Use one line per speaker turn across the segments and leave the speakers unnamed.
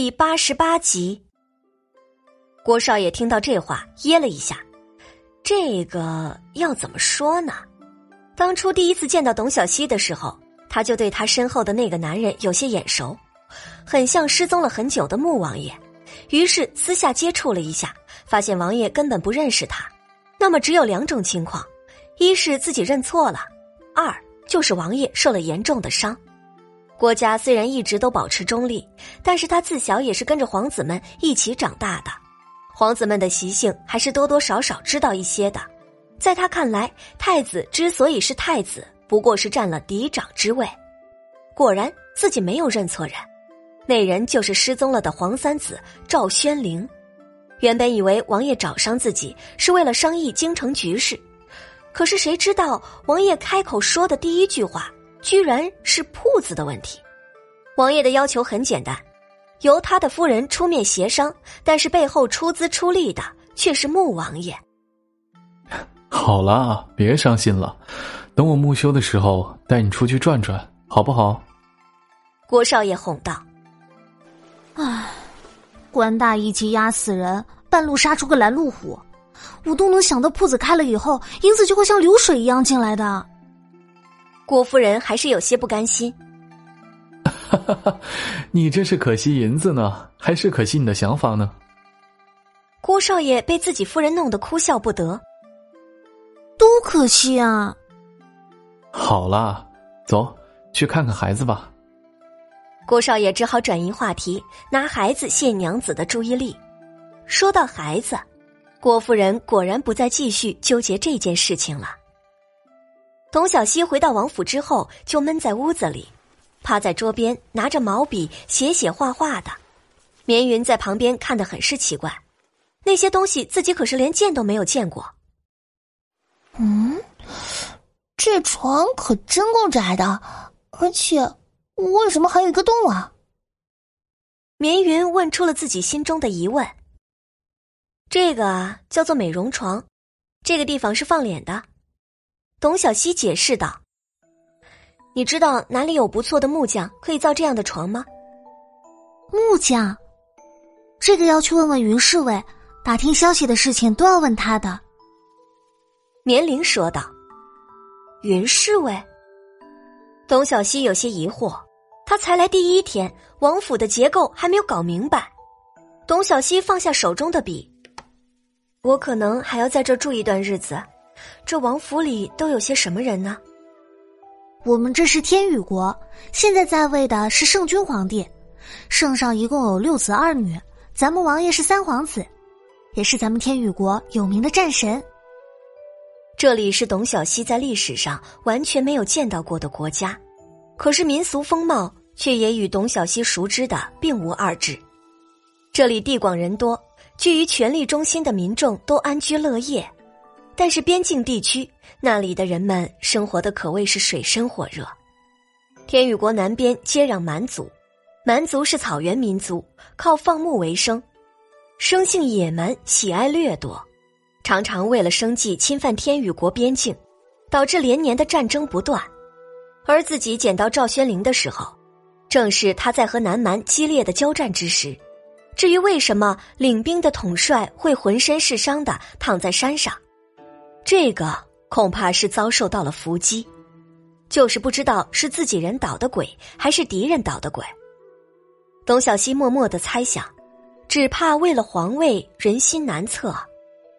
第八十八集，郭少爷听到这话噎了一下。这个要怎么说呢？当初第一次见到董小希的时候，他就对他身后的那个男人有些眼熟，很像失踪了很久的穆王爷。于是私下接触了一下，发现王爷根本不认识他。那么只有两种情况：一是自己认错了，二就是王爷受了严重的伤。郭家虽然一直都保持中立，但是他自小也是跟着皇子们一起长大的，皇子们的习性还是多多少少知道一些的。在他看来，太子之所以是太子，不过是占了嫡长之位。果然，自己没有认错人，那人就是失踪了的皇三子赵宣灵。原本以为王爷找上自己是为了商议京城局势，可是谁知道王爷开口说的第一句话。居然是铺子的问题。王爷的要求很简单，由他的夫人出面协商，但是背后出资出力的却是穆王爷。
好了，别伤心了，等我木修的时候带你出去转转，好不好？
郭少爷哄道。
唉，官大一级压死人，半路杀出个拦路虎，我都能想到铺子开了以后，银子就会像流水一样进来的。
郭夫人还是有些不甘心。
哈哈哈，你这是可惜银子呢，还是可惜你的想法呢？
郭少爷被自己夫人弄得哭笑不得。
多可惜啊。
好啦，走去看看孩子吧。
郭少爷只好转移话题，拿孩子谢娘子的注意力。说到孩子，郭夫人果然不再继续纠结这件事情了。董小希回到王府之后，就闷在屋子里，趴在桌边拿着毛笔写写画画的。绵云在旁边看得很是奇怪，那些东西自己可是连见都没有见过。
嗯，这床可真够窄的，而且为什么还有一个洞啊？
绵云问出了自己心中的疑问。这个啊，叫做美容床，这个地方是放脸的。董小希解释道：“你知道哪里有不错的木匠可以造这样的床吗？”
木匠，这个要去问问云侍卫，打听消息的事情都要问他的。
年龄说道：“云侍卫。”董小希有些疑惑，他才来第一天，王府的结构还没有搞明白。董小希放下手中的笔：“我可能还要在这住一段日子。”这王府里都有些什么人呢？
我们这是天宇国，现在在位的是圣君皇帝，圣上一共有六子二女，咱们王爷是三皇子，也是咱们天宇国有名的战神。
这里是董小希在历史上完全没有见到过的国家，可是民俗风貌却也与董小希熟知的并无二致。这里地广人多，居于权力中心的民众都安居乐业。但是边境地区那里的人们生活的可谓是水深火热。天宇国南边接壤蛮族，蛮族是草原民族，靠放牧为生，生性野蛮，喜爱掠夺，常常为了生计侵犯天宇国边境，导致连年的战争不断。而自己捡到赵宣灵的时候，正是他在和南蛮激烈的交战之时。至于为什么领兵的统帅会浑身是伤的躺在山上？这个恐怕是遭受到了伏击，就是不知道是自己人捣的鬼，还是敌人捣的鬼。董小希默默的猜想，只怕为了皇位，人心难测，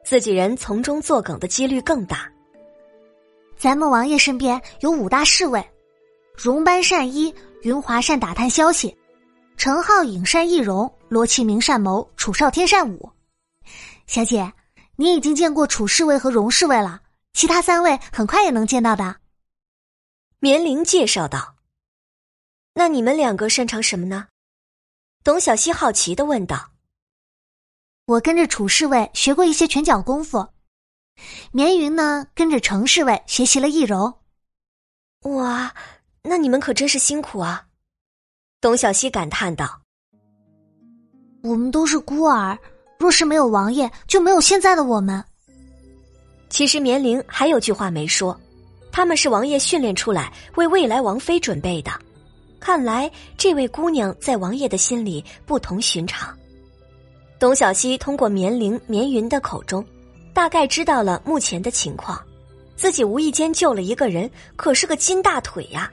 自己人从中作梗的几率更大。
咱们王爷身边有五大侍卫：荣班善医，云华善打探消息，程浩颖善易容，罗启明善谋，楚少天善武。小姐。你已经见过楚侍卫和荣侍卫了，其他三位很快也能见到的。
绵灵介绍道：“那你们两个擅长什么呢？”董小希好奇的问道。
“我跟着楚侍卫学过一些拳脚功夫，绵云呢跟着程侍卫学习了易容。”
哇，那你们可真是辛苦啊！”董小希感叹道。
“我们都是孤儿。”若是没有王爷，就没有现在的我们。
其实绵灵还有句话没说，他们是王爷训练出来为未来王妃准备的。看来这位姑娘在王爷的心里不同寻常。董小希通过绵灵绵云的口中，大概知道了目前的情况。自己无意间救了一个人，可是个金大腿呀，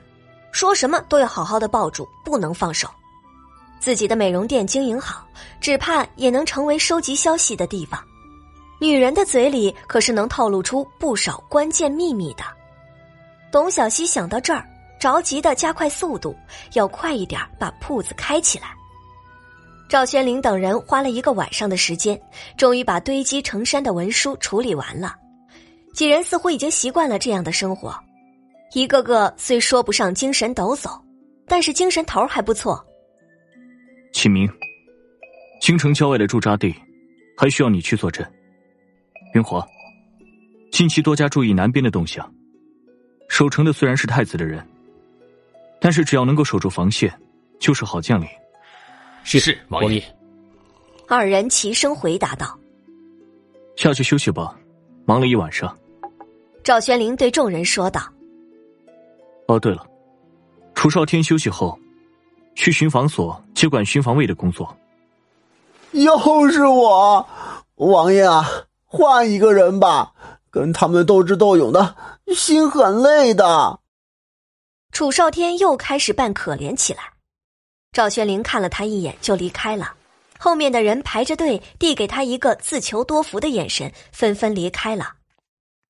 说什么都要好好的抱住，不能放手。自己的美容店经营好，只怕也能成为收集消息的地方。女人的嘴里可是能透露出不少关键秘密的。董小希想到这儿，着急的加快速度，要快一点把铺子开起来。赵宣林等人花了一个晚上的时间，终于把堆积成山的文书处理完了。几人似乎已经习惯了这样的生活，一个个虽说不上精神抖擞，但是精神头还不错。
启明，京城郊外的驻扎地，还需要你去坐镇。云华，近期多加注意南边的动向。守城的虽然是太子的人，但是只要能够守住防线，就是好将领。
是是王爷。
二人齐声回答道：“
下去休息吧，忙了一晚上。”
赵玄灵对众人说道：“
哦，对了，楚少天休息后，去巡防所接管巡防卫的工作。
又是我，王爷啊，换一个人吧，跟他们斗智斗勇的心很累的。”
楚少天又开始扮可怜起来。赵玄灵看了他一眼，就离开了。后面的人排着队，递给他一个自求多福的眼神，纷纷离开了。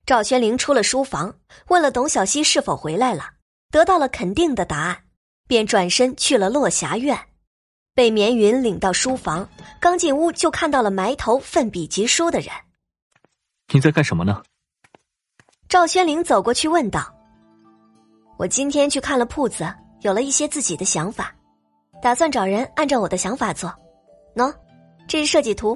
赵玄灵出了书房，问了董小希是否回来了，得到了肯定的答案，便转身去了落霞院。被绵云领到书房，刚进屋就看到了埋头奋笔疾书的人。
你在干什么呢？
赵轩灵走过去问道：“我今天去看了铺子，有了一些自己的想法，打算找人按照我的想法做。喏，这是设计图。”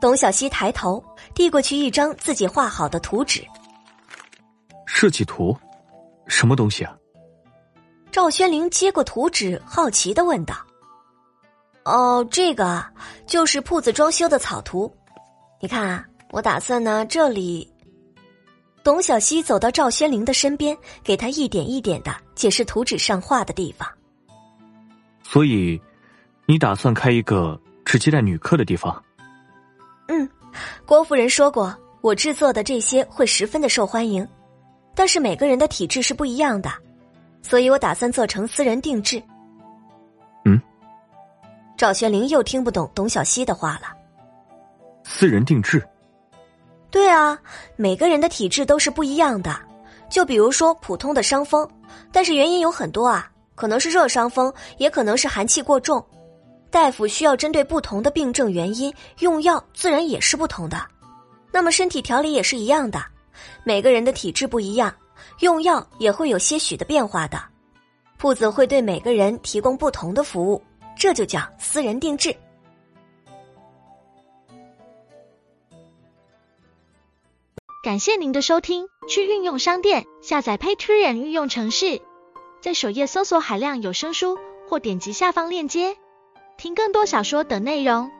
董小希抬头递过去一张自己画好的图纸。
设计图，什么东西啊？
赵宣灵接过图纸，好奇的问道：“哦，这个就是铺子装修的草图。你看啊，我打算呢，这里。”董小希走到赵宣灵的身边，给他一点一点的解释图纸上画的地方。
所以，你打算开一个只接待女客的地方？
嗯，郭夫人说过，我制作的这些会十分的受欢迎，但是每个人的体质是不一样的，所以我打算做成私人定制。
嗯，
赵玄灵又听不懂董小希的话了。
私人定制？
对啊，每个人的体质都是不一样的，就比如说普通的伤风，但是原因有很多啊，可能是热伤风，也可能是寒气过重。大夫需要针对不同的病症原因用药，自然也是不同的。那么身体调理也是一样的，每个人的体质不一样，用药也会有些许的变化的。铺子会对每个人提供不同的服务，这就叫私人定制。
感谢您的收听，去运用商店下载 Patreon 运用城市，在首页搜索海量有声书，或点击下方链接。听更多小说等内容。